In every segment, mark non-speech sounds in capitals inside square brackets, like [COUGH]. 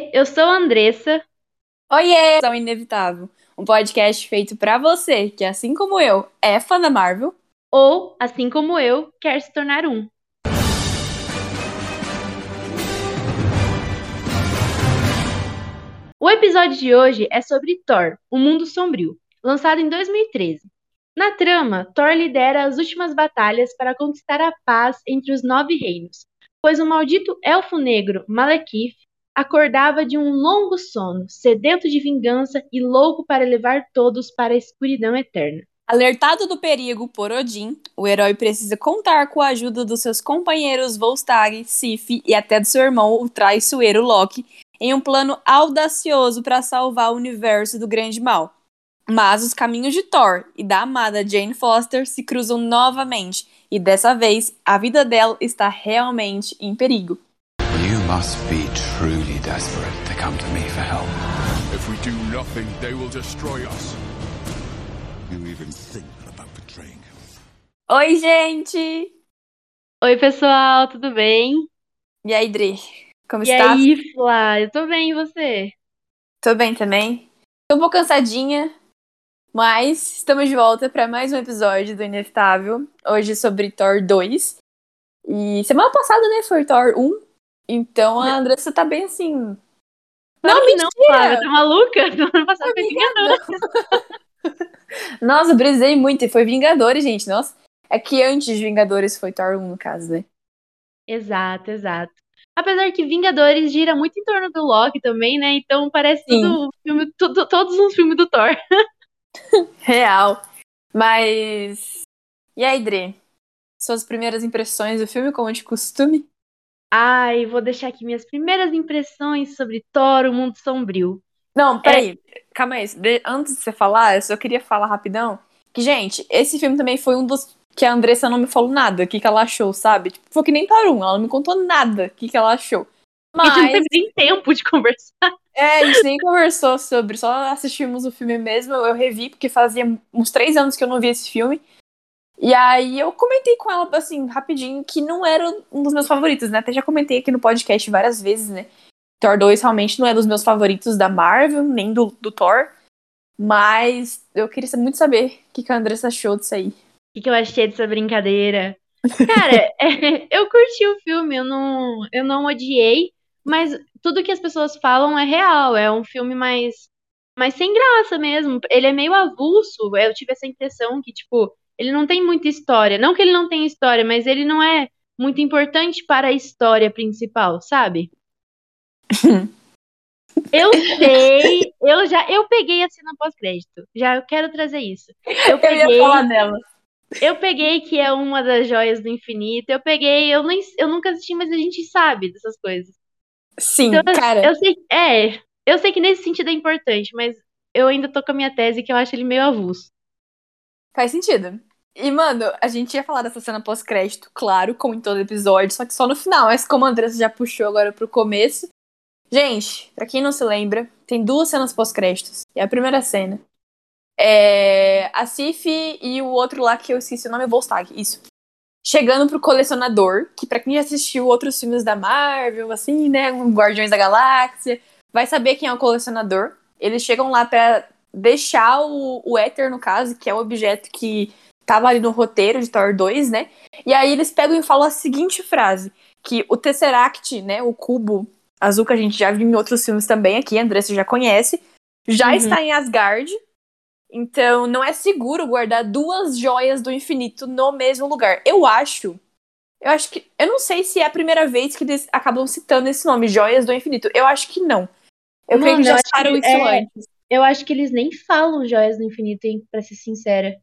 Oiê, eu sou a Andressa. Oiê, sou Inevitável, um podcast feito pra você que, assim como eu, é fã da Marvel. Ou, assim como eu, quer se tornar um. O episódio de hoje é sobre Thor, o Mundo Sombrio, lançado em 2013. Na trama, Thor lidera as últimas batalhas para conquistar a paz entre os nove reinos, pois o maldito elfo negro Malekith acordava de um longo sono, sedento de vingança e louco para levar todos para a escuridão eterna. Alertado do perigo por Odin, o herói precisa contar com a ajuda dos seus companheiros Volstagg, Sif e até do seu irmão, o traiçoeiro Loki, em um plano audacioso para salvar o universo do grande mal. Mas os caminhos de Thor e da amada Jane Foster se cruzam novamente, e dessa vez a vida dela está realmente em perigo. You must be truly desperate to come to me for help. If we do nothing, they will destroy us. You even think about betraying him. Oi, gente! Oi, pessoal, tudo bem? E aí, Dri? Como e está? aí, Flá? Eu tô bem, e você? Tô bem também. Tô um pouco cansadinha, mas estamos de volta para mais um episódio do Inevitável. Hoje sobre Thor 2. E semana passada, né, foi Thor 1. Então a Andressa tá bem assim. Claro Não, que não, mentira! Flávia, tá maluca? Semana passada foi Vingadores. Nossa, brisei muito. E foi Vingadores, gente. Nossa. É que antes de Vingadores foi Thor 1, no caso, né? Exato, exato. Apesar que Vingadores gira muito em torno do Loki também, né? Então parece Sim. tudo filme, tudo- todos os filmes do Thor. [LAUGHS] Real. Mas. E aí, Dre? Suas primeiras impressões do filme, como de costume? Ai, vou deixar aqui minhas primeiras impressões sobre Thor, o Mundo Sombrio. Não, peraí. Calma aí. Antes de você falar, eu só queria falar rapidão. Que, gente, esse filme também foi um dos que a Andressa não me falou nada, o que, que ela achou, sabe? Tipo, foi que nem Thor 1, ela não me contou nada o que, que ela achou. A gente não Mas, teve nem tempo de conversar. é, a gente nem conversou sobre, só assistimos o filme mesmo, eu revi, porque fazia uns três anos que eu não vi esse filme. E aí eu comentei com ela, assim, rapidinho, que não era um dos meus favoritos, né? Até já comentei aqui no podcast várias vezes, né? Thor 2 realmente não é dos meus favoritos da Marvel, nem do, do Thor. Mas eu queria muito saber o que, que a Andressa achou disso aí. O que, que eu achei dessa brincadeira? Cara, [LAUGHS] é, eu curti o filme, eu não, eu não odiei, mas tudo que as pessoas falam é real. É um filme mais, mais sem graça mesmo. Ele é meio avulso. Eu tive essa impressão que, tipo, ele não tem muita história. Não que ele não tenha história, mas ele não é muito importante para a história principal, sabe? [LAUGHS] Eu sei, eu já, eu peguei a cena pós-crédito. Já eu quero trazer isso. Eu Eu peguei, ia falar dela. eu peguei que é uma das joias do infinito. Eu peguei, eu nem, eu nunca assisti, mas a gente sabe dessas coisas. Sim, Então, cara. Eu sei, é, eu sei que nesse sentido é importante, mas eu ainda tô com a minha tese que eu acho ele meio avulso. Faz sentido. E, mano, a gente ia falar dessa cena pós-crédito, claro, como em todo episódio, só que só no final. Mas como a Andressa já puxou agora pro começo. Gente, pra quem não se lembra, tem duas cenas pós-créditos. E a primeira cena é a Sif e o outro lá que eu esqueci o nome, é Volstagg, isso. Chegando pro colecionador, que pra quem já assistiu outros filmes da Marvel, assim, né, Guardiões da Galáxia, vai saber quem é o colecionador. Eles chegam lá pra deixar o, o éter, no caso, que é o objeto que tava ali no roteiro de Thor 2, né? E aí eles pegam e falam a seguinte frase: que o Tesseract, né? O cubo azul que a gente já viu em outros filmes também aqui, a Andressa já conhece, já Uhum. está em Asgard. Então não é seguro guardar duas joias do infinito no mesmo lugar. Eu acho. Eu acho que. Eu não sei se é a primeira vez que eles acabam citando esse nome, Joias do Infinito. Eu acho que não. Eu creio Mano, que já citaram que isso é- antes. Eu acho que eles nem falam joias do infinito, hein, pra ser sincera.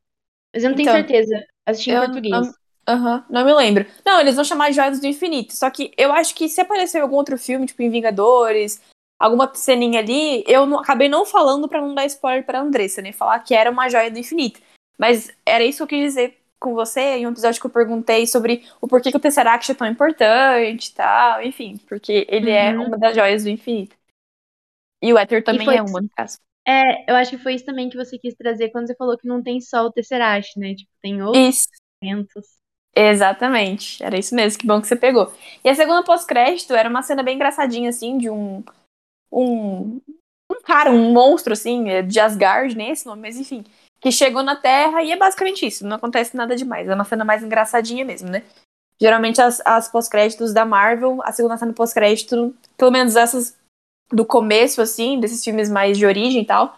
Mas eu não tenho Então, certeza. Assisti em português. não- Aham, não me lembro. Não, eles vão chamar de Joias do Infinito. Só que eu acho que se aparecer em algum outro filme, tipo em Vingadores, alguma ceninha ali, eu não- acabei não falando pra não dar spoiler pra Andressa, nem falar que era uma joia do infinito. Mas era isso que eu quis dizer com você em um episódio que eu perguntei sobre o porquê que o Tesseract é tão importante e tal, enfim, porque ele é Uhum. uma das joias do infinito. E o Éter também foi- é uma, no caso. É, eu acho que foi isso também que você quis trazer quando você falou que não tem só o Tesseract, né? Tipo, tem outros Isso. elementos. Exatamente, era isso mesmo, que bom que você pegou. E a segunda pós-crédito era uma cena bem engraçadinha, assim, de um, um, um cara, um monstro, assim, é de Asgard, nem esse nome, mas enfim, que chegou na Terra e é basicamente isso, não acontece nada demais, é uma cena mais engraçadinha mesmo, né? Geralmente as, as pós-créditos da Marvel, a segunda cena pós-crédito, pelo menos essas do começo, assim, desses filmes mais de origem e tal,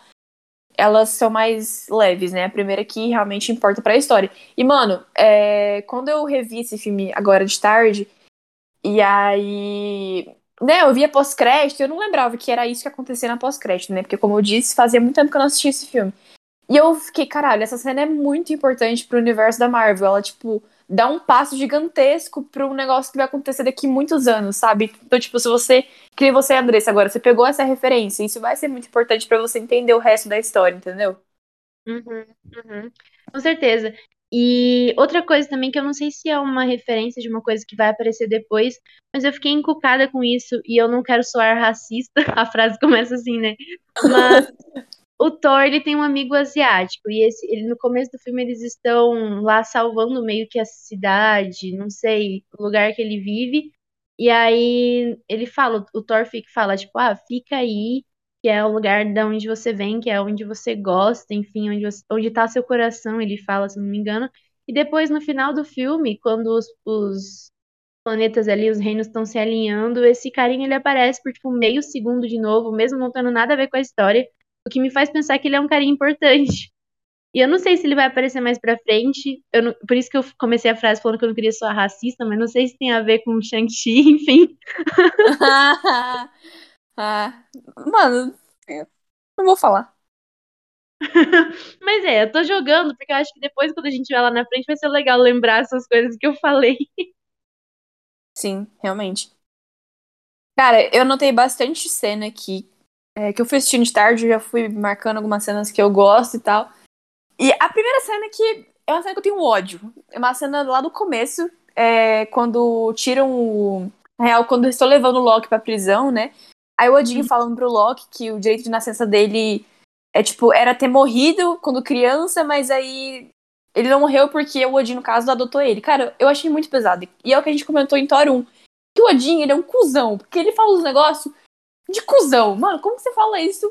elas são mais leves, né? A primeira que realmente importa pra história. E, mano, é... quando eu revi esse filme agora de tarde, e aí. Né, eu via pós-crédito, eu não lembrava que era isso que acontecia na pós-crédito, né? Porque, como eu disse, fazia muito tempo que eu não assistia esse filme. E eu fiquei, caralho, essa cena é muito importante pro universo da Marvel. Ela, tipo, dá um passo gigantesco para um negócio que vai acontecer daqui muitos anos, sabe? Então, tipo, se você, que você, Andressa, agora, você pegou essa referência, isso vai ser muito importante para você entender o resto da história, entendeu? Uhum, uhum. Com certeza. E outra coisa também que eu não sei se é uma referência de uma coisa que vai aparecer depois, mas eu fiquei encucada com isso e eu não quero soar racista. [LAUGHS] A frase começa assim, né? Mas o Thor ele tem um amigo asiático e esse, ele, no começo do filme eles estão lá salvando meio que a cidade, não sei, o lugar que ele vive. E aí ele fala, o Thor fica, fala tipo, ah, fica aí, que é o lugar de onde você vem, que é onde você gosta, enfim, onde você, onde tá seu coração, ele fala, se não me engano. E depois no final do filme, quando os, os planetas ali, os reinos estão se alinhando, esse carinha ele aparece por tipo meio segundo de novo, mesmo não tendo nada a ver com a história. O que me faz pensar que ele é um carinha importante. E eu não sei se ele vai aparecer mais pra frente. Não, por isso que eu comecei a frase falando que eu não queria soar racista, mas não sei se tem a ver com Shang-Chi, [LAUGHS] enfim. [LAUGHS] ah, mano, não vou falar. [LAUGHS] mas é, eu tô jogando, porque eu acho que depois, quando a gente vai lá na frente, vai ser legal lembrar essas coisas que eu falei. Sim, realmente. Cara, eu notei bastante cena aqui é, que eu fui assistindo de tarde, já fui marcando algumas cenas que eu gosto e tal. E a primeira cena que é uma cena que eu tenho ódio. É uma cena lá do começo, é, quando tiram o. Na real, quando estou levando o Loki pra prisão, né? Aí o Odin uhum. falando pro Loki que o direito de nascença dele é tipo, era ter morrido quando criança, mas aí ele não morreu porque o Odin, no caso, adotou ele. Cara, eu achei muito pesado. E é o que a gente comentou em Thor 1. Que o Odin, ele é um cuzão, porque ele fala os negócios de cuzão. Mano, como você fala isso?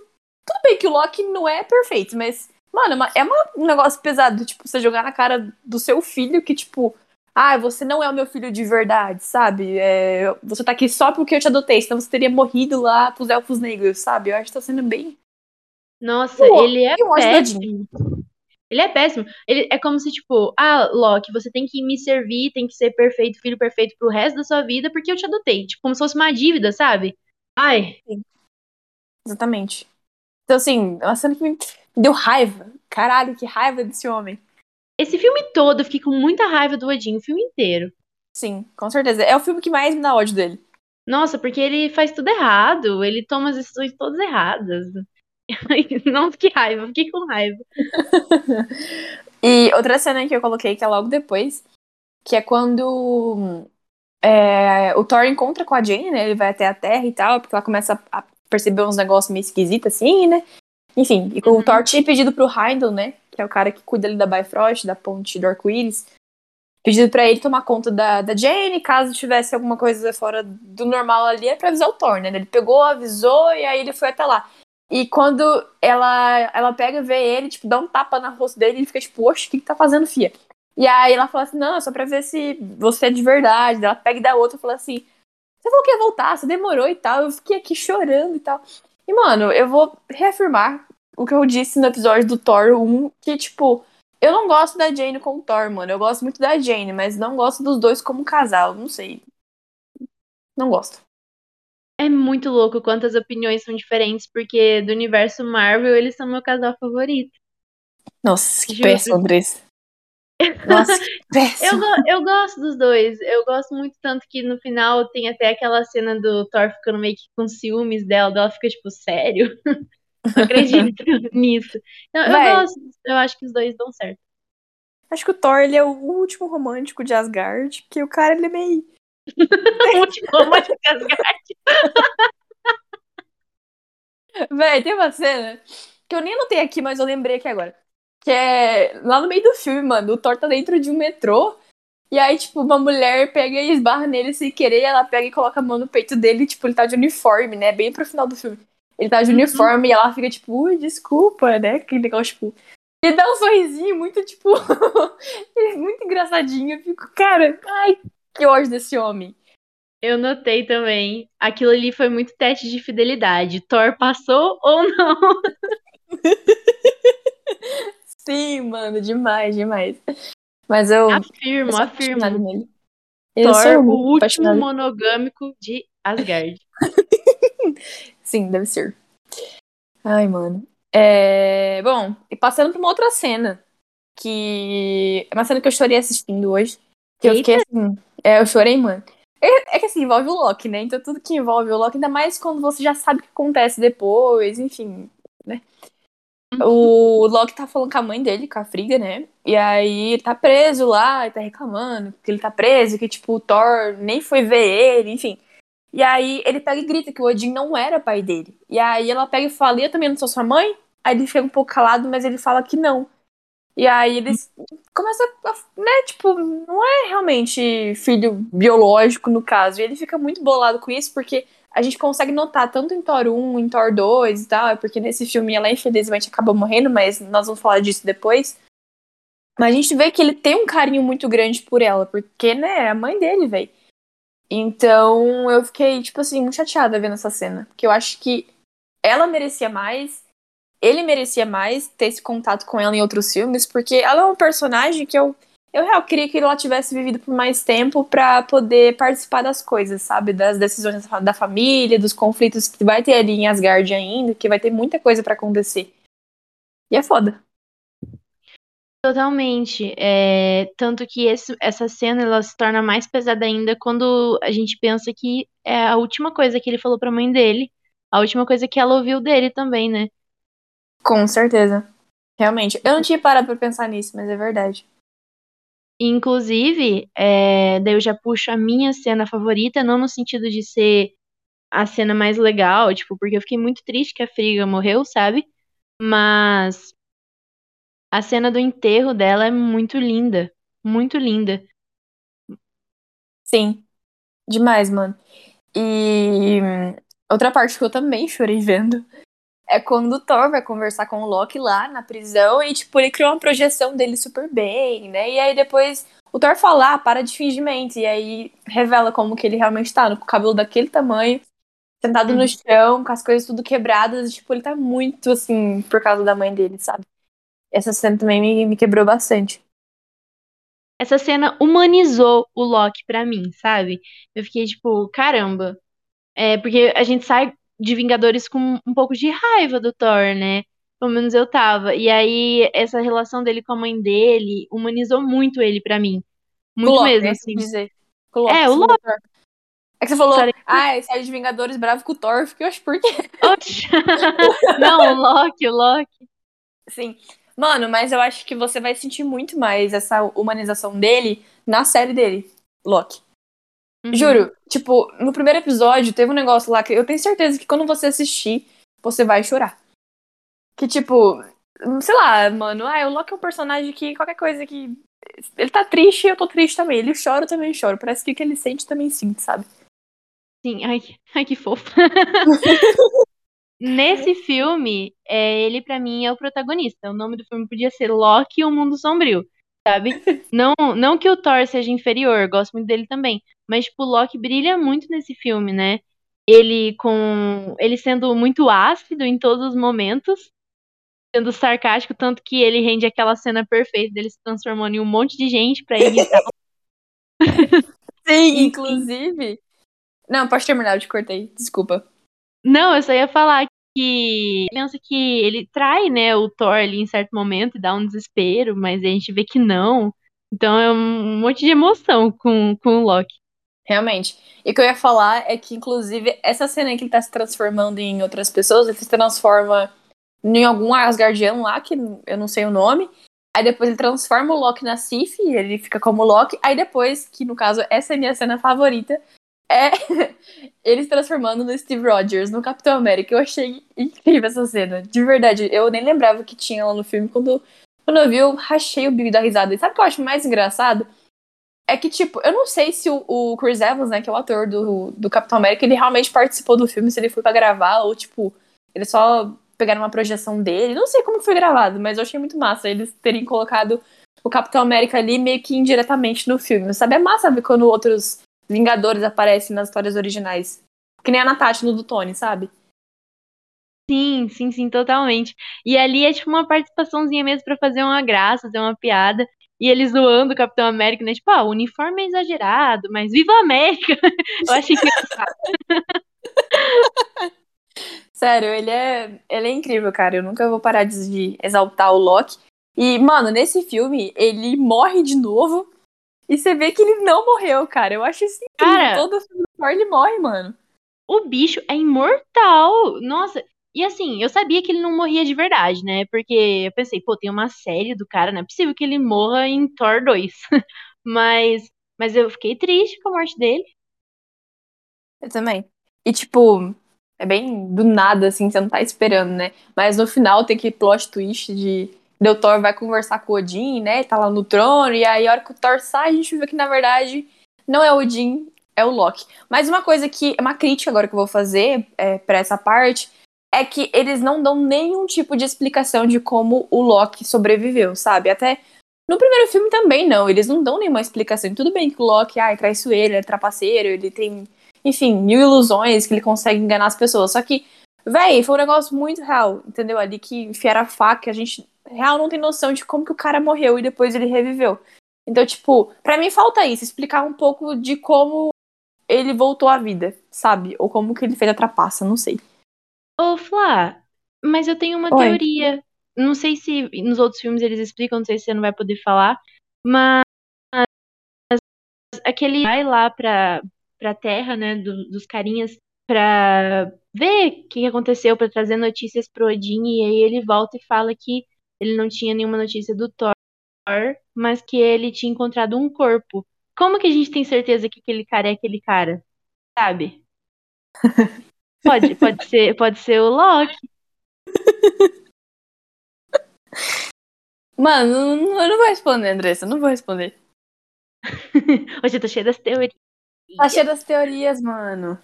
Tudo bem que o Loki não é perfeito, mas, mano, é, é um negócio pesado, tipo, você jogar na cara do seu filho que, tipo, ah, você não é o meu filho de verdade, sabe? É, você tá aqui só porque eu te adotei, senão você teria morrido lá pros elfos negros, sabe? Eu acho que tá sendo bem. Nossa, Pô, ele é péssimo. Ele é péssimo. Ele é como se, tipo, ah, Loki, você tem que me servir, tem que ser perfeito, filho perfeito pro resto da sua vida, porque eu te adotei. Tipo, como se fosse uma dívida, sabe? Ai. Sim. Exatamente. Então, assim, é uma cena que me deu raiva. Caralho, que raiva desse homem. Esse filme todo, eu fiquei com muita raiva do Odin, o filme inteiro. Sim, com certeza. É o filme que mais me dá ódio dele. Nossa, porque ele faz tudo errado, ele toma as decisões todas erradas. [LAUGHS] Não, que raiva, fiquei com raiva. [LAUGHS] e outra cena que eu coloquei, que é logo depois, que é quando é, o Thor encontra com a Jane, né? Ele vai até a Terra e tal, porque ela começa a perceber uns negócios meio esquisitos assim, né? Enfim, e uhum. o Thor tinha pedido pro Heindel, né? Que é o cara que cuida ali da Bifrost, da ponte do arco-íris. Pedido pra ele tomar conta da, da Jane, caso tivesse alguma coisa fora do normal ali, é pra avisar o Thor, né? Ele pegou, avisou e aí ele foi até lá. E quando ela, ela pega, vê ele, tipo, dá um tapa na rosto dele, ele fica tipo, oxe, o que, que tá fazendo, fia? E aí ela fala assim, não, é só pra ver se você é de verdade. Ela pega e dá outra e fala assim, você falou que ia voltar, você demorou e tal. Eu fiquei aqui chorando e tal. E, mano, eu vou reafirmar o que eu disse no episódio do Thor 1, que, tipo, eu não gosto da Jane com o Thor, mano. Eu gosto muito da Jane, mas não gosto dos dois como casal. Não sei. Não gosto. É muito louco quantas opiniões são diferentes, porque do universo Marvel eles são meu casal favorito. Nossa, que péssimo, Andressa. Nossa, [LAUGHS] eu, eu gosto dos dois. Eu gosto muito tanto que no final tem até aquela cena do Thor ficando meio que com ciúmes dela. Ela fica tipo, sério? [LAUGHS] Não acredito [LAUGHS] nisso. Então, eu gosto. Eu acho que os dois dão certo. Acho que o Thor ele é o último romântico de Asgard, porque o cara ele é meio. o último romântico de Asgard. Véi, tem uma cena que eu nem anotei aqui, mas eu lembrei aqui agora. Que é lá no meio do filme, mano. O Thor tá dentro de um metrô. E aí, tipo, uma mulher pega e esbarra nele sem querer, ela pega e coloca a mão no peito dele, tipo, ele tá de uniforme, né? Bem pro final do filme. Ele tá de uniforme e ela fica, tipo, ui, desculpa, né? Aquele negócio, tipo. E dá um sorrisinho muito, tipo. [LAUGHS] muito engraçadinho. Eu fico, cara, ai, que ódio desse homem. Eu notei também. Aquilo ali foi muito teste de fidelidade. Thor passou ou não? [LAUGHS] Sim, mano, demais, demais. Mas eu. Afirmo, eu afirmo. nele. Eu Thor, sou o último monogâmico de Asgard. [LAUGHS] Sim, deve ser. Ai, mano. É... Bom, e passando pra uma outra cena. Que. É uma cena que eu chorei assistindo hoje. Que eu Eita. fiquei assim. É, eu chorei, mano. É, é que assim, envolve o Loki, né? Então tudo que envolve o Loki, ainda mais quando você já sabe o que acontece depois, enfim, né? O Loki tá falando com a mãe dele, com a Frigga, né? E aí ele tá preso lá e tá reclamando que ele tá preso, que tipo, o Thor nem foi ver ele, enfim. E aí ele pega e grita que o Odin não era pai dele. E aí ela pega e fala, e eu também não sou sua mãe? Aí ele fica um pouco calado, mas ele fala que não. E aí eles começam a, né, tipo, não é realmente filho biológico no caso. E ele fica muito bolado com isso, porque a gente consegue notar tanto em Thor 1, em Thor 2 e tal, é porque nesse filme ela infelizmente acaba morrendo, mas nós vamos falar disso depois. Mas a gente vê que ele tem um carinho muito grande por ela, porque, né, é a mãe dele, velho. Então eu fiquei, tipo assim, muito chateada vendo essa cena. Porque eu acho que ela merecia mais, ele merecia mais ter esse contato com ela em outros filmes, porque ela é um personagem que eu, eu real queria que ela tivesse vivido por mais tempo pra poder participar das coisas, sabe? Das decisões da família, dos conflitos que vai ter ali em Asgard ainda, que vai ter muita coisa pra acontecer. E é foda. Totalmente. É, tanto que esse- essa cena ela se torna mais pesada ainda quando a gente pensa que é a última coisa que ele falou pra mãe dele. A última coisa que ela ouviu dele também, né? Com certeza. Realmente. Eu não tinha parado pra pensar nisso, mas é verdade. Inclusive, é, daí eu já puxo a minha cena favorita, não no sentido de ser a cena mais legal, tipo, porque eu fiquei muito triste que a Frigga morreu, sabe? Mas a cena do enterro dela é muito linda. Muito linda. Sim. Demais, mano. E outra parte que eu também chorei vendo é quando o Thor vai conversar com o Loki lá na prisão e, tipo, ele criou uma projeção dele super bem, né? E aí depois o Thor fala, ah, para de fingimento. E aí revela como que ele realmente tá, com o cabelo daquele tamanho, sentado no Uhum. chão, com as coisas tudo quebradas. E, tipo, ele tá muito, assim, por causa da mãe dele, sabe? Essa cena também me, me quebrou bastante. Essa cena humanizou o Loki pra mim, sabe? Eu fiquei tipo, caramba. É, porque a gente sai de Vingadores com um pouco de raiva do Thor, né? Pelo menos eu tava. E aí, essa relação dele com a mãe dele humanizou muito ele pra mim. Muito Loki, mesmo, é assim. dizer. Com o Loki, É, o. É que você falou, Falei- ah, sai de Vingadores bravo com o Thor. Eu fiquei, acho por quê? [LAUGHS] Não, o Loki, o Loki. Sim. Mano, mas eu acho que você vai sentir muito mais essa humanização dele na série dele, Loki. Uhum. Juro, tipo, no primeiro episódio teve um negócio lá que eu tenho certeza que quando você assistir, você vai chorar. Que tipo, sei lá, mano, ah, o Loki é um personagem que qualquer coisa que. Ele tá triste, eu tô triste também. Ele chora, eu também choro. Parece que o que ele sente também sinto, sabe? Sim, ai, [LAUGHS] ai que fofo. [LAUGHS] Nesse filme, é, ele pra mim é o protagonista. O nome do filme podia ser Loki e o Mundo Sombrio, sabe? [LAUGHS] Não, não que o Thor seja inferior, gosto muito dele também, mas tipo, o Loki brilha muito nesse filme, né? Ele com ele sendo muito ácido em todos os momentos, sendo sarcástico, tanto que ele rende aquela cena perfeita dele se transformando em um monte de gente pra irritar. [LAUGHS] Sim, inclusive. Não, pode terminar, eu te cortei. Desculpa. Não, eu só ia falar que pensa que ele trai, né, o Thor ali em certo momento e dá um desespero, mas a gente vê que não. Então é um monte de emoção com, com o Loki. Realmente. E o que eu ia falar é que, inclusive, essa cena que ele tá se transformando em outras pessoas, ele se transforma em algum Asgardiano lá, que eu não sei o nome. Aí depois ele transforma o Loki na Sif, ele fica como Loki. Aí depois, que no caso, essa é a minha cena favorita, é [LAUGHS] ele se transformando no Steve Rogers, no Capitão América. Eu achei incrível essa cena. De verdade, eu nem lembrava que tinha lá no filme. Quando, quando eu vi, eu rachei o bico da risada. E sabe o que eu acho mais engraçado? É que, tipo, eu não sei se o, Chris Evans, né, que é o ator do, do Capitão América, ele realmente participou do filme, se ele foi pra gravar, ou, tipo, ele só pegaram uma projeção dele. Não sei como foi gravado, mas eu achei muito massa eles terem colocado o Capitão América ali meio que indiretamente no filme. Sabe? É massa ver quando outros Vingadores aparecem nas histórias originais. Que nem a Natasha no do Tony, sabe? Sim, sim, sim, totalmente. E ali é tipo uma participaçãozinha mesmo pra fazer uma graça, fazer uma piada. E ele zoando o Capitão América, né? Tipo, ah, o uniforme é exagerado, mas viva a América! [LAUGHS] Eu achei engraçado. [LAUGHS] Sério, ele é, ele é incrível, cara. Eu nunca vou parar de exaltar o Loki. E, mano, nesse filme, ele morre de novo. E você vê que ele não morreu, cara. Eu acho isso incrível. Cara, Todo filme do Thor, ele morre, mano. o bicho é imortal. Nossa, e assim, eu sabia que ele não morria de verdade, né? Porque eu pensei, pô, tem uma série do cara, não é possível que ele morra em Thor 2. [LAUGHS] mas, mas eu fiquei triste com a morte dele. Eu também. E, tipo, é bem do nada, assim, você não tá esperando, né? Mas no final tem aquele plot twist de. O Thor vai conversar com o Odin, né? Tá lá no trono, e aí a hora que o Thor sai, a gente vê que na verdade não é o Odin, é o Loki. Mas uma coisa que. Uma crítica agora que eu vou fazer é, para essa parte é que eles não dão nenhum tipo de explicação de como o Loki sobreviveu, sabe? Até no primeiro filme também não, eles não dão nenhuma explicação. Tudo bem que o Loki, ai, traiçoeiro, é trapaceiro, ele tem, enfim, mil ilusões que ele consegue enganar as pessoas. Só que, véi, foi um negócio muito real, entendeu? Ali que enfiaram a faca, a gente real não tem noção de como que o cara morreu e depois ele reviveu. Então, tipo, pra mim falta isso, explicar um pouco de como ele voltou à vida, sabe? Ou como que ele fez a trapaça, não sei. Ô, Flá, mas eu tenho uma Oi. teoria. Não sei se nos outros filmes eles explicam, não sei se você não vai poder falar, mas aquele vai lá pra, pra terra, né, do- dos carinhas, pra ver o que aconteceu, pra trazer notícias pro Odin, e aí ele volta e fala que ele não tinha nenhuma notícia do Thor, mas que ele tinha encontrado um corpo. Como que a gente tem certeza que aquele cara é aquele cara? Sabe? [LAUGHS] Pode, pode ser, pode ser o Loki. [LAUGHS] Mano, eu não vou responder, Andressa, eu não vou responder. [LAUGHS] Hoje eu tô cheia das teorias. Tá cheio das teorias, mano.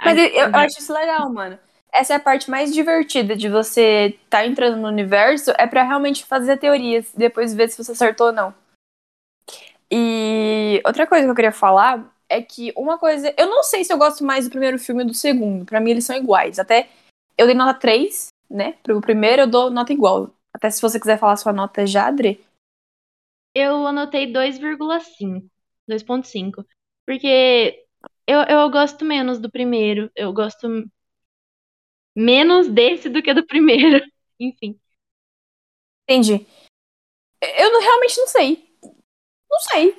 Mas Ai, eu, eu acho isso legal, mano. Essa é a parte mais divertida de você tá entrando no universo, é pra realmente fazer teorias, depois ver se você acertou ou não. E outra coisa que eu queria falar é que uma coisa. Eu não sei se eu gosto mais do primeiro filme ou do segundo. Pra mim, eles são iguais. Até eu dei nota 3, né? Pro primeiro eu dou nota igual. Até se você quiser falar sua nota já, Adri. Eu anotei 2,5. 2,5. Porque eu, eu gosto menos do primeiro. Eu gosto menos desse do que do primeiro. [LAUGHS] Enfim. Entendi. Eu não- realmente não sei. Não sei.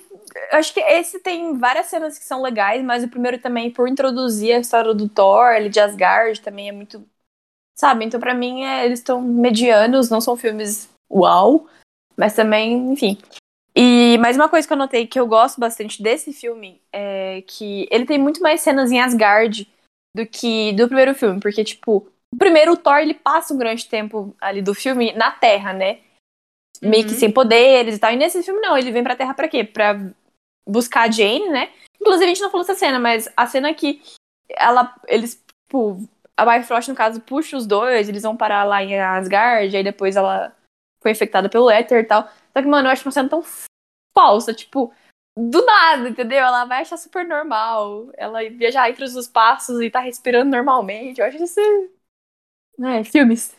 Acho que esse tem várias cenas que são legais, mas o primeiro também, por introduzir a história do Thor, ele de Asgard, também é muito. Sabe? Então, pra mim, é- eles estão medianos, não são filmes uau, mas também, enfim. E mais uma coisa que eu notei que eu gosto bastante desse filme é que ele tem muito mais cenas em Asgard do que do primeiro filme, porque, tipo, o primeiro, o Thor, ele passa um grande tempo ali do filme na Terra, né? Meio que Uhum. sem poderes e tal. E nesse filme, não, ele vem pra Terra pra quê? Pra buscar a Jane, né? Inclusive, a gente não falou essa cena, mas a cena que ela, eles, tipo, a Bifrost, no caso, puxa os dois, eles vão parar lá em Asgard, aí depois ela foi infectada pelo éter e tal. Só que, mano, eu acho uma cena tão falsa, tipo, do nada, entendeu? Ela vai achar super normal. Ela ia viajar entre os espaços e tá respirando normalmente. Eu acho isso. É, filmes.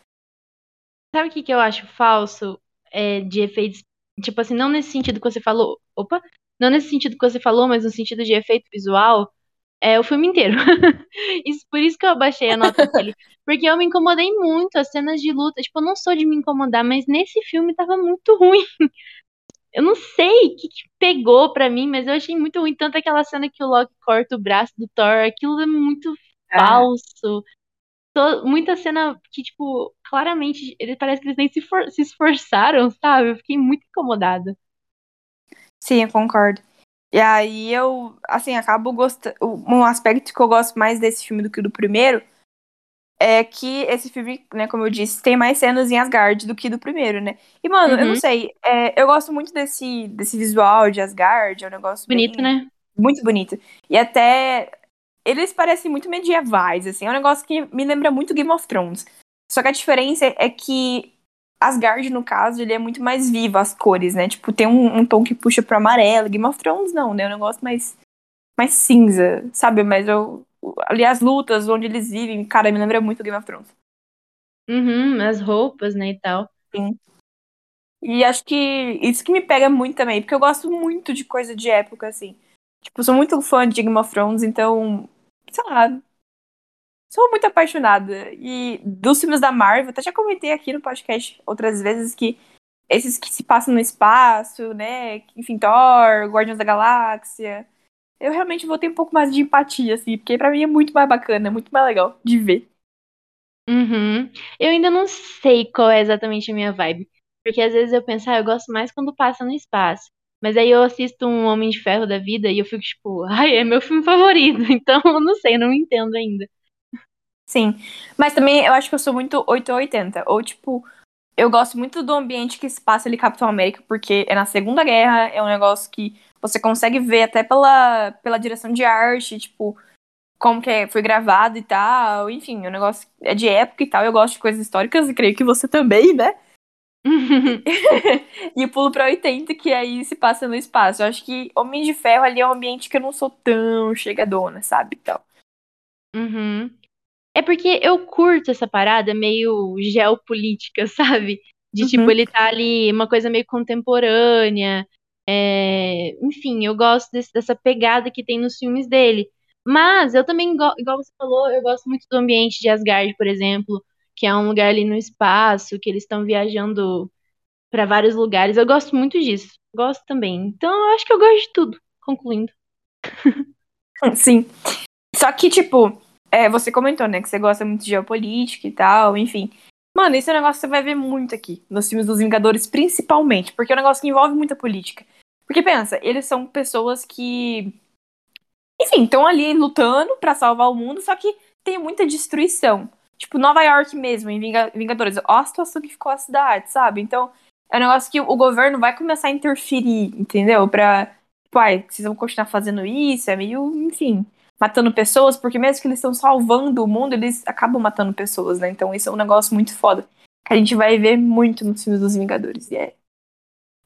Sabe o que, que eu acho falso é, de efeitos? Tipo assim, não nesse sentido que você falou. Opa! Não nesse sentido que você falou, mas no sentido de efeito visual. É o filme inteiro. [LAUGHS] Isso, por isso que eu baixei a nota dele. Porque eu me incomodei muito, as cenas de luta. Tipo, eu não sou de me incomodar, mas nesse filme tava muito ruim. [LAUGHS] Eu não sei o que, que pegou pra mim, mas eu achei muito ruim. Tanto aquela cena que o Loki corta o braço do Thor, aquilo é muito falso. To- muita cena que, tipo, claramente, ele parece que eles nem se, for- se esforçaram, sabe? Eu fiquei muito incomodada. Sim, eu concordo. E aí eu, assim, acabo gostando. Um aspecto que eu gosto mais desse filme do que do primeiro é que esse filme, né, como eu disse, tem mais cenas em Asgard do que do primeiro, né? E, mano, eu não Uhum. sei, é, eu gosto muito desse, desse visual de Asgard, é um negócio Bonito, bem- né? muito bonito. E até eles parecem muito medievais, assim, é um negócio que me lembra muito Game of Thrones. Só que a diferença é que Asgard, no caso, ele é muito mais vivo, as cores, né? Tipo, tem um, um tom que puxa pro amarelo. Game of Thrones não, né? É um negócio mais, mais cinza, sabe? Mas eu. Ali as lutas, onde eles vivem, cara, me lembra muito Game of Thrones. Uhum, as roupas, né, e tal. E acho que isso que me pega muito também, porque eu gosto muito de coisa de época, assim. Tipo, sou muito fã de Game of Thrones, então, sei lá. Sou muito apaixonada. E dos filmes da Marvel, até já comentei aqui no podcast outras vezes que esses que se passam no espaço, né? Enfim, Thor, Guardiões da Galáxia. Eu realmente vou ter um pouco mais de empatia, assim, porque pra mim é muito mais bacana, é muito mais legal de ver. Uhum. Eu ainda não sei qual é exatamente a minha vibe. Porque às vezes eu penso, ah, eu gosto mais quando passa no espaço. Mas aí eu assisto um Homem de Ferro da vida e eu fico tipo, ai, é meu filme favorito. [LAUGHS] Então eu não sei, não entendo ainda. Sim. Mas também eu acho que eu sou muito 8 ou 80. Ou, tipo, eu gosto muito do ambiente que se passa ali Capitão América, porque é na Segunda Guerra, é um negócio que você consegue ver até pela, pela direção de arte, tipo, como que é- foi gravado e tal. Enfim, o negócio é de época e tal. Eu gosto de coisas históricas e creio que você também, né? [LAUGHS] e pulo pra 80, que aí se passa no espaço. Eu acho que Homem de Ferro ali é um ambiente que eu não sou tão chegadona, sabe? Então. Uhum. É porque eu curto essa parada meio geopolítica, [LAUGHS] sabe? De tipo, Uhum. ele tá ali, uma coisa meio contemporânea. é, Enfim, eu gosto desse- dessa pegada que tem nos filmes dele. Mas eu também, igual você falou, eu gosto muito do ambiente de Asgard, por exemplo, que é um lugar ali no espaço, que eles estão viajando pra vários lugares. Eu gosto muito disso. Gosto também. Então, eu acho que eu gosto de tudo. Concluindo. [LAUGHS] Sim. Só que, tipo, é, você comentou, né, que você gosta muito de geopolítica e tal, enfim. Mano, esse é um negócio que você vai ver muito aqui, nos filmes dos Vingadores, principalmente, porque é um negócio que envolve muita política. Porque pensa, eles são pessoas que, enfim, estão ali lutando pra salvar o mundo, só que tem muita destruição. Tipo, Nova York mesmo, em Vinga- Vingadores, ó a situação que ficou a cidade, sabe? Então, é um negócio que o governo vai começar a interferir, entendeu? Pra, tipo, ai, vocês vão continuar fazendo isso, é meio, enfim, matando pessoas, porque mesmo que eles estão salvando o mundo, eles acabam matando pessoas, né? Então isso é um negócio muito foda. Que a gente vai ver muito nos filmes dos Vingadores. E é,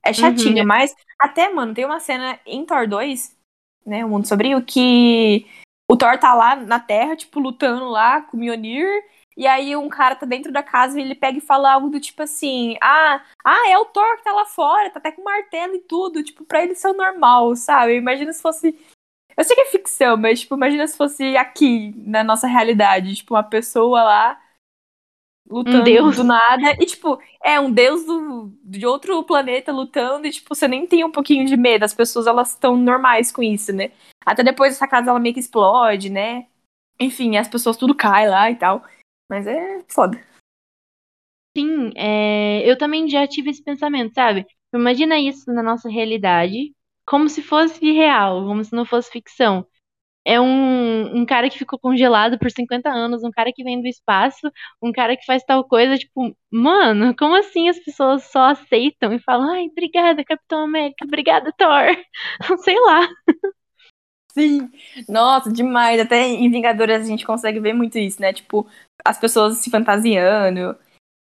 é chatinho, Uhum. mas até, mano, tem uma cena em Thor 2, né? O Mundo Sombrio, que o Thor tá lá na Terra, tipo, lutando lá com o Mjolnir. E aí um cara tá dentro da casa e ele pega e fala algo do tipo assim: Ah, ah, é o Thor que tá lá fora, tá até com martelo e tudo. Tipo, pra ele isso é o normal, sabe? Imagina se fosse. Eu sei que é ficção, mas, tipo, imagina se fosse aqui, na nossa realidade. Tipo, uma pessoa lá lutando deus. do nada. E, tipo, é um deus do, de outro planeta lutando. E, tipo, você nem tem um pouquinho de medo. As pessoas, elas estão normais com isso, né? Até depois essa casa, ela meio que explode, né? Enfim, as pessoas tudo cai lá e tal. Mas é foda. Sim, é, eu também já tive esse pensamento, sabe? Imagina isso na nossa realidade, como se fosse real, como se não fosse ficção. É um, um cara que ficou congelado por 50 anos, um cara que vem do espaço, um cara que faz tal coisa, tipo, mano, como assim as pessoas só aceitam e falam, ai, obrigada, Capitão América, obrigada, Thor. [LAUGHS] Sei lá. Sim. Nossa, demais. Até em Vingadores a gente consegue ver muito isso, né? Tipo, as pessoas se fantasiando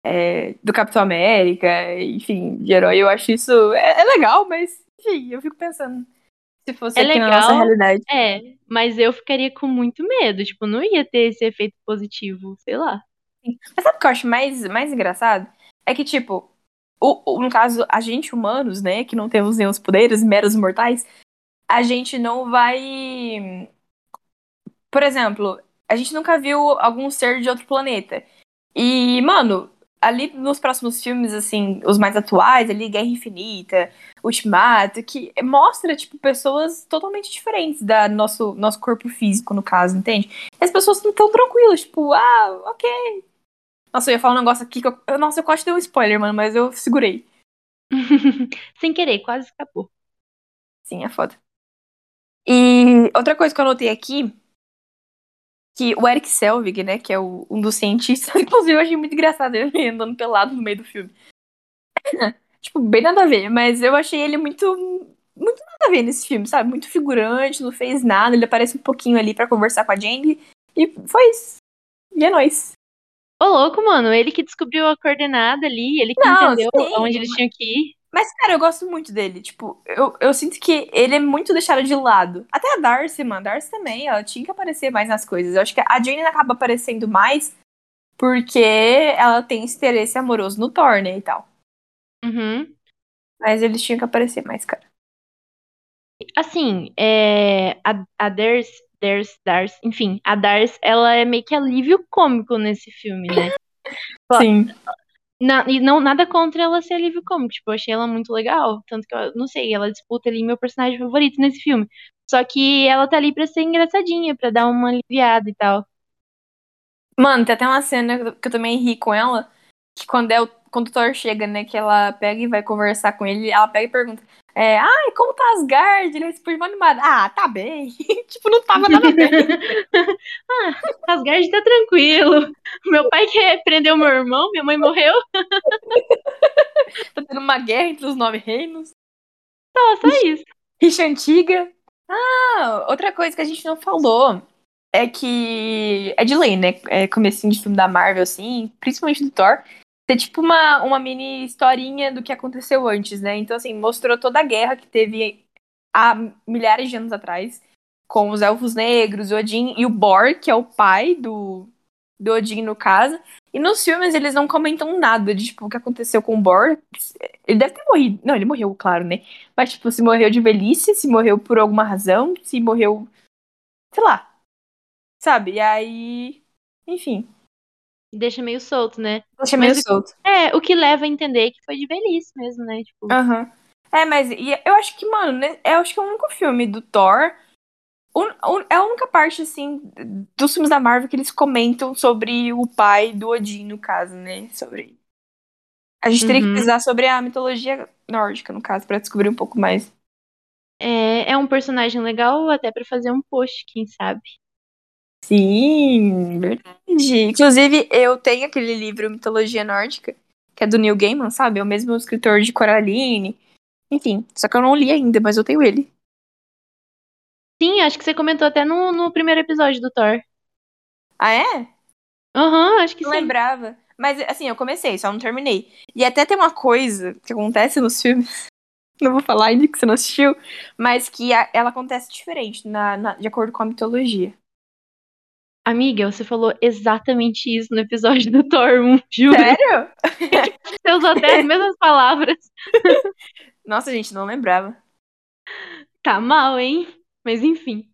é, do Capitão América, enfim, de herói. Eu acho isso. É, é legal, mas, enfim, eu fico pensando. Se fosse É aqui na legal. nossa realidade. É, mas eu ficaria com muito medo, tipo, não ia ter esse efeito positivo, sei lá. Mas sabe o que eu acho mais, mais engraçado? É que, tipo, o, o- no caso, a gente humanos, né, que não temos nenhum poderes, meros mortais, a gente não vai. Por exemplo, a gente nunca viu algum ser de outro planeta. E, mano, ali nos próximos filmes, assim, os mais atuais, ali, Guerra Infinita, Ultimato, que mostra, tipo, pessoas totalmente diferentes da nosso, nosso corpo físico, no caso, entende? E as pessoas não tão tranquilas, tipo, ah, ok. Nossa, eu ia falar um negócio aqui que eu. eu- Nossa, eu quase dei um spoiler, mano, mas eu segurei. [LAUGHS] Sem querer, quase escapou. Sim, é foda. E outra coisa que eu anotei aqui que o Eric Selvig, né, que é o- um dos cientistas, [LAUGHS] inclusive eu achei muito engraçado ele andando pelado no meio do filme. [LAUGHS] tipo, bem nada a ver, mas eu achei ele muito muito nada a ver nesse filme, sabe? Muito figurante, não fez nada, ele aparece um pouquinho ali pra conversar com a Jane e foi isso. E é nóis. Ô, louco, mano, ele que descobriu a coordenada ali, ele que Não, entendeu sim, onde eles tinham que ir. Mas, cara, eu gosto muito dele. Tipo, eu, eu sinto que ele é muito deixado de lado. Até a Darcy, mano. A Darcy também, ela tinha que aparecer mais nas coisas. Eu acho que a Jane acaba aparecendo mais porque ela tem esse interesse amoroso no Thor, né, e tal. Uhum. Mas eles tinham que aparecer mais, cara. Assim, é, a, a Dars, Dars, Dars, enfim, a Dars, ela é meio que alívio cômico nesse filme, né? Sim. Na- e não, nada contra ela ser alívio cômico, tipo, eu achei ela muito legal. Tanto que eu não sei, ela disputa ali meu personagem favorito nesse filme. Só que ela tá ali pra ser engraçadinha, pra dar uma aliviada e tal. Mano, tem até uma cena que eu também ri com ela. Que quando, é o, Thor chega, né, que ela pega e vai conversar com ele, ela pega e pergunta: é, Ai, como tá Asgard? Ele responde uma animada: Ah, tá bem. [LAUGHS] tipo, não tava nada bem. [LAUGHS] ah, Asgard tá tranquilo. Meu pai quer prender o meu irmão, minha mãe morreu. [LAUGHS] tá tendo uma guerra entre os nove reinos. Só, só isso. Rixa antiga. Ah, outra coisa que a gente não falou é que é de lei, né? É comecinho de filme da Marvel, assim, principalmente do Thor. Ter tipo uma, uma mini historinha do que aconteceu antes, né? Então, assim, mostrou toda a guerra que teve há milhares de anos atrás com os Elfos Negros, o Odin e o Bor, que é o pai do, do Odin, no caso. E nos filmes eles não comentam nada de tipo o que aconteceu com o Bor. Ele deve ter morrido. Não, ele morreu, claro, né? Mas, tipo, se morreu de velhice, se morreu por alguma razão, se morreu. Sei lá. Sabe? E aí. Enfim. Deixa meio solto, né? Deixa meio Mas solto. É, o que leva a entender que foi de velhice mesmo, né? Tipo, Aham. É, mas e eu acho que, mano, né, eu acho que é o único filme do Thor. un- un- é a única parte, assim, dos filmes da Marvel que eles comentam sobre o pai do Odin, no caso, né? Sobre. A gente teria que Uhum. pesquisar sobre a mitologia nórdica, no caso, pra descobrir um pouco mais. é, é um personagem legal até pra fazer um post, quem sabe. Sim, verdade. Inclusive, eu tenho aquele livro Mitologia Nórdica, que é do Neil Gaiman, sabe? É o mesmo escritor de Coraline. Enfim, só que eu não li ainda, mas eu tenho ele. Sim, acho que você comentou até no, no primeiro episódio do Thor. Ah, é? Aham, acho que Não sim. lembrava. Mas, assim, eu comecei, só não terminei. E até tem uma coisa que acontece nos filmes, [LAUGHS] não vou falar ainda que você não assistiu, mas que a- ela acontece diferente, na, na- de acordo com a mitologia. Amiga, você falou exatamente isso no episódio do Thor 1, [LAUGHS] juro. Sério? Você usou até as mesmas palavras. [LAUGHS] Nossa, gente, não lembrava. Tá mal, hein? Mas enfim.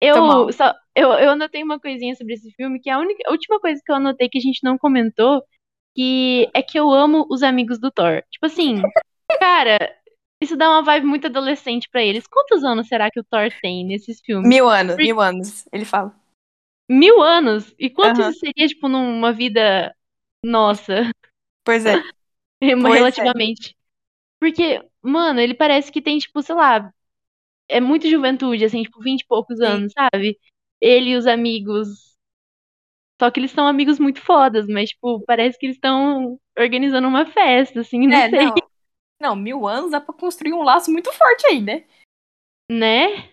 Eu, só, eu, eu anotei uma coisinha sobre esse filme, que é a, única, a última coisa que eu anotei que a gente não comentou, que é que eu amo os amigos do Thor. Tipo assim, [LAUGHS] cara, isso dá uma vibe muito adolescente pra eles. Quantos anos será que o Thor tem nesses filmes? Mil anos, Por- mil anos, ele fala. Mil anos? E quanto Aham. isso seria, tipo, numa vida nossa, [LAUGHS] Pois é. relativamente? Porque, mano, ele parece que tem, tipo, sei lá, é muito juventude, assim, tipo, vinte e poucos Sim. anos, sabe? Ele e os amigos. Só que eles são amigos muito fodas, mas, tipo, parece que eles estão organizando uma festa, assim, [LAUGHS] não É, sei, não. Não, mil anos dá pra construir um laço muito forte aí, né? né?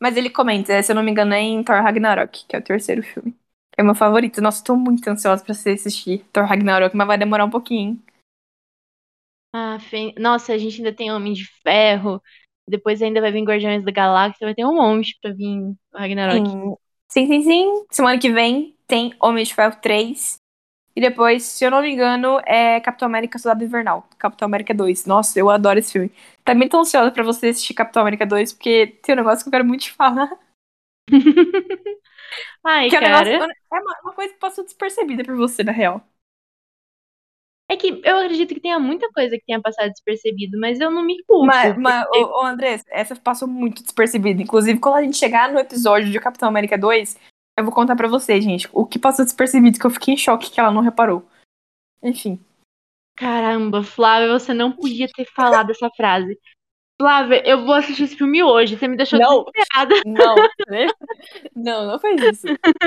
Mas ele comenta, se eu não me engano, é em Thor Ragnarok, que é o terceiro filme. É o meu favorito. Nossa, tô muito ansiosa pra você assistir Thor Ragnarok, mas vai demorar um pouquinho. hein? Ah, nossa, a gente ainda tem Homem de Ferro. Depois ainda vai vir Guardiões da Galáxia, vai ter um monte pra vir Ragnarok. Sim, sim, sim. Semana que vem tem Homem de Ferro 3. E depois, se eu não me engano, é Capitão América Soldado Invernal. Capitão América 2. Nossa, eu adoro esse filme. Também tô ansiosa pra você assistir Capitão América 2, porque tem um negócio que eu quero muito te falar. [LAUGHS] Ai, Que é cara. negócio. É uma, uma coisa que passou despercebida por você, na real. É que eu acredito que tenha muita coisa que tenha passado despercebido, mas eu não me culpo. Mas, mas porque- ô, ô, Andrés, essa passou muito despercebida. Inclusive, quando a gente chegar no episódio de Capitão América 2, eu vou contar pra vocês, gente, o que passou despercebido, que eu fiquei em choque que ela não reparou. Enfim. Caramba, Flávia, você não podia ter falado essa frase. Flávia, eu vou assistir esse filme hoje. Você me deixou Não. desesperada. [LAUGHS] Não, né? Não, não faz isso.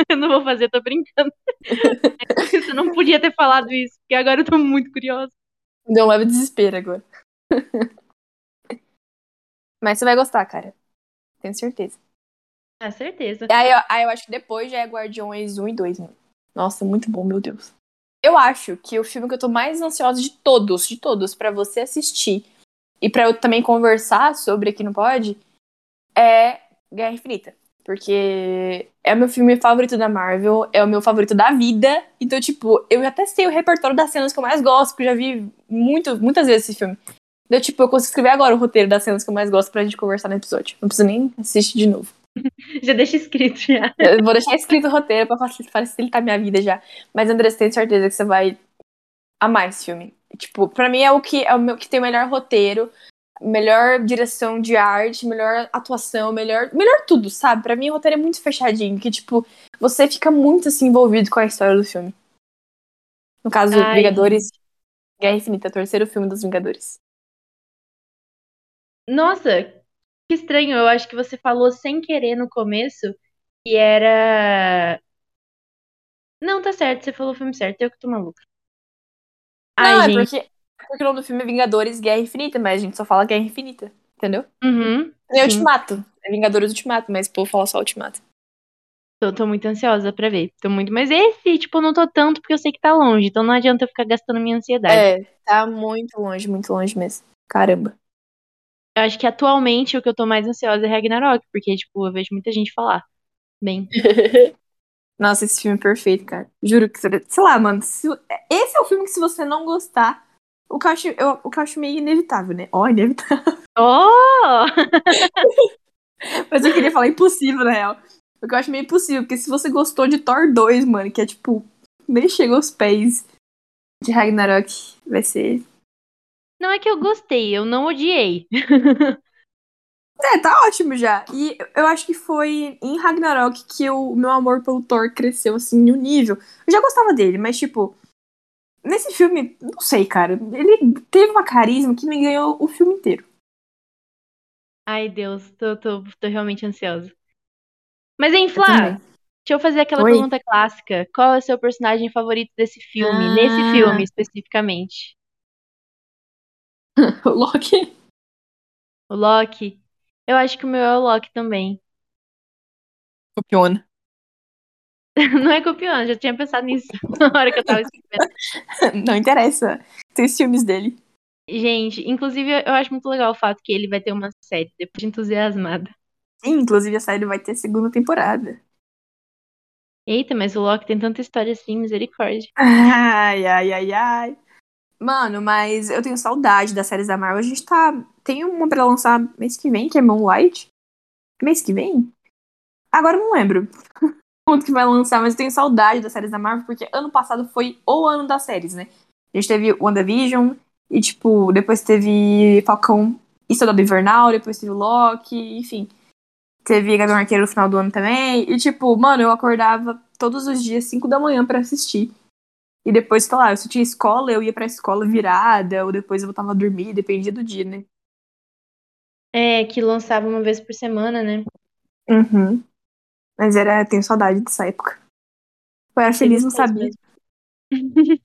Eu [LAUGHS] não vou fazer, tô brincando. [LAUGHS] Você não podia ter falado isso, porque agora eu tô muito curiosa. Deu um leve desespero agora. Mas você vai gostar, cara. Tenho certeza. Ah, certeza. Aí, eu- aí eu acho que depois já é Guardiões 1 e 2, mano. Nossa, muito bom, meu Deus. Eu acho que o filme que eu tô mais ansiosa de todos, de todos, pra você assistir e pra eu também conversar sobre aqui no Pod, é Guerra Infinita. Porque é o meu filme favorito da Marvel, é o meu favorito da vida. Então, tipo, eu até sei o repertório das cenas que eu mais gosto, porque eu já vi muito, muitas vezes esse filme. Então, tipo, eu consigo escrever agora o roteiro das cenas que eu mais gosto pra gente conversar no episódio. Não preciso nem assistir de novo. [LAUGHS] Já deixa escrito já. Eu vou deixar escrito o roteiro pra facil- facilitar minha vida já. Mas, André, você tem certeza que você vai amar esse filme. Tipo, pra mim é o que é o meu que tem o melhor roteiro, melhor direção de arte, melhor atuação, melhor, melhor tudo, sabe? Pra mim o roteiro é muito fechadinho, que tipo, você fica muito assim envolvido com a história do filme. No caso, Ai. Vingadores Guerra Infinita, terceiro filme dos Vingadores. Nossa, que estranho. Eu acho que você falou sem querer no começo que era. Não, tá certo, você falou o filme certo, eu que tô maluca. Ai, Não, é gente. porque, é porque o nome do filme é Vingadores Guerra Infinita, mas a gente só fala Guerra Infinita, entendeu? Uhum, É. Ultimato. É Vingadores Ultimato, mas o povo fala só Ultimato. Tô, tô muito ansiosa pra ver. Tô muito. Mas esse, tipo, eu não tô tanto porque eu sei que tá longe. Então não adianta eu ficar gastando minha ansiedade. É, tá muito longe, muito longe mesmo. Caramba. Eu acho que atualmente o que eu tô mais ansiosa é Ragnarok, porque, tipo, eu vejo muita gente falar. Bem. [LAUGHS] Nossa, esse filme é perfeito, cara. Juro que, sei lá, mano. se- esse é o filme que se você não gostar, o que eu acho, eu- o que eu acho meio inevitável, né? Ó, inevitável. [LAUGHS] Oh! Mas eu queria falar impossível, na real. O que eu acho meio impossível, porque se você gostou de Thor 2, mano, que é tipo, nem chega aos pés de Ragnarok, vai ser. Não é que eu gostei, eu não odiei. [LAUGHS] É, tá ótimo já. E eu acho que foi em Ragnarok que o meu amor pelo Thor cresceu, assim, um nível. Eu já gostava dele, mas, tipo, nesse filme, não sei, cara. Ele teve uma carisma que me ganhou o filme inteiro. Ai, Deus, tô, tô, tô realmente ansiosa. Mas, hein, Flá, deixa eu fazer aquela Oi. pergunta clássica. Qual é o seu personagem favorito desse filme? Ah. Nesse filme, especificamente? [LAUGHS] O Loki. O Loki? Eu acho que o meu é o Loki também. Copiona. [LAUGHS] Não é copiando, já tinha pensado nisso [LAUGHS] na hora que eu tava escrevendo. Não interessa. Tem os filmes dele. Gente, inclusive eu acho muito legal o fato que ele vai ter uma série depois de entusiasmada. Sim, inclusive a série vai ter segunda temporada. Eita, mas o Loki tem tanta história assim, misericórdia. Ai, ai, ai, ai. Mano, mas eu tenho saudade das séries da Marvel. A gente tá. Tem uma pra lançar mês que vem, que é Moonlight. Mês que vem? Agora eu não lembro [LAUGHS] quanto que vai lançar, mas eu tenho saudade das séries da Marvel, porque ano passado foi o ano das séries, né? A gente teve WandaVision, e tipo, depois teve Falcão e Soldado Invernal, depois teve Loki, enfim. Teve Gavião Arqueiro no final do ano também. E tipo, mano, eu acordava todos os dias, 5 da manhã, pra assistir. E depois, sei lá, se eu tinha escola, eu ia pra escola virada, ou depois eu voltava a dormir, dependia do dia, né? É, que lançava uma vez por semana, né? Uhum. Mas era, tenho saudade dessa época. Eu era feliz, não sabia. [LAUGHS]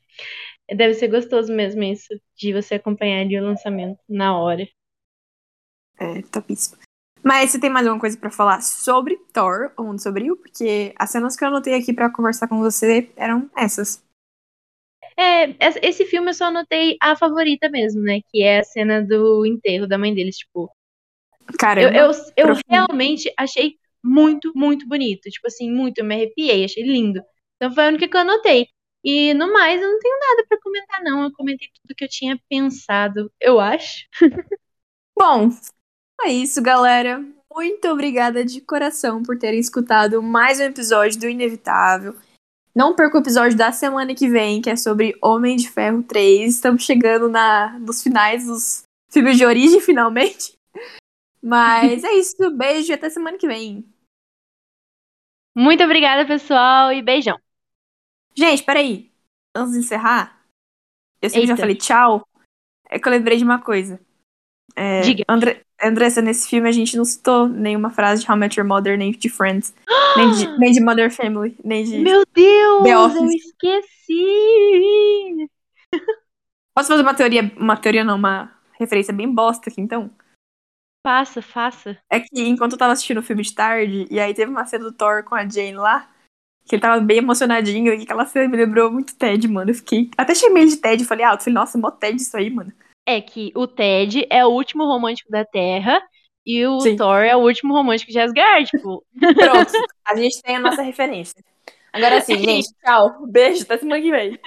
Deve ser gostoso mesmo isso, de você acompanhar ali o lançamento na hora. É, topíssimo. Mas você tem mais alguma coisa pra falar sobre Thor, ou Mundo Sombrio? Porque as cenas que eu anotei aqui pra conversar com você eram essas. É, es- esse filme eu só anotei a favorita mesmo, né? Que é a cena do enterro da mãe deles. Tipo, Cara, eu, eu, eu realmente achei muito, muito bonito. Tipo assim, muito, eu me arrepiei, achei lindo. Então foi a única que eu anotei. E no mais, eu não tenho nada pra comentar, não. Eu comentei tudo que eu tinha pensado, eu acho. [LAUGHS] Bom, é isso, galera. Muito obrigada de coração por terem escutado mais um episódio do Inevitável. Não perca o episódio da semana que vem, que é sobre Homem de Ferro 3. Estamos chegando na, nos finais dos filmes de origem, finalmente. [LAUGHS] Mas é isso. Beijo e até semana que vem. Muito obrigada, pessoal, e beijão. Gente, peraí. Antes de encerrar, eu sempre já Eita. falei tchau. É que eu lembrei de uma coisa. É, Diga. André, Andressa, nesse filme a gente não citou nenhuma frase de How I Met Your Mother, nem de Friends, [GASPS] nem de, nem de Mother Family, nem de. Meu Deus, eu esqueci. [LAUGHS] Posso fazer uma teoria, uma teoria não, uma referência bem bosta aqui, então? Faça, faça. É que enquanto eu tava assistindo o filme de tarde, e aí teve uma cena do Thor com a Jane lá, que ele tava bem emocionadinho, e aquela cena me lembrou muito Ted, mano. Eu fiquei. Até chamei ele de Ted, falei alto, falei, nossa, mó Ted isso aí, mano. É que o Ted é o último romântico da Terra e o Sim. Thor é o último romântico de Asgard, tipo. [LAUGHS] Pronto, a gente tem a nossa referência. Agora sim, gente, tchau. Beijo, até semana que vem.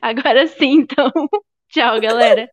Agora sim, então. [LAUGHS] Tchau, galera.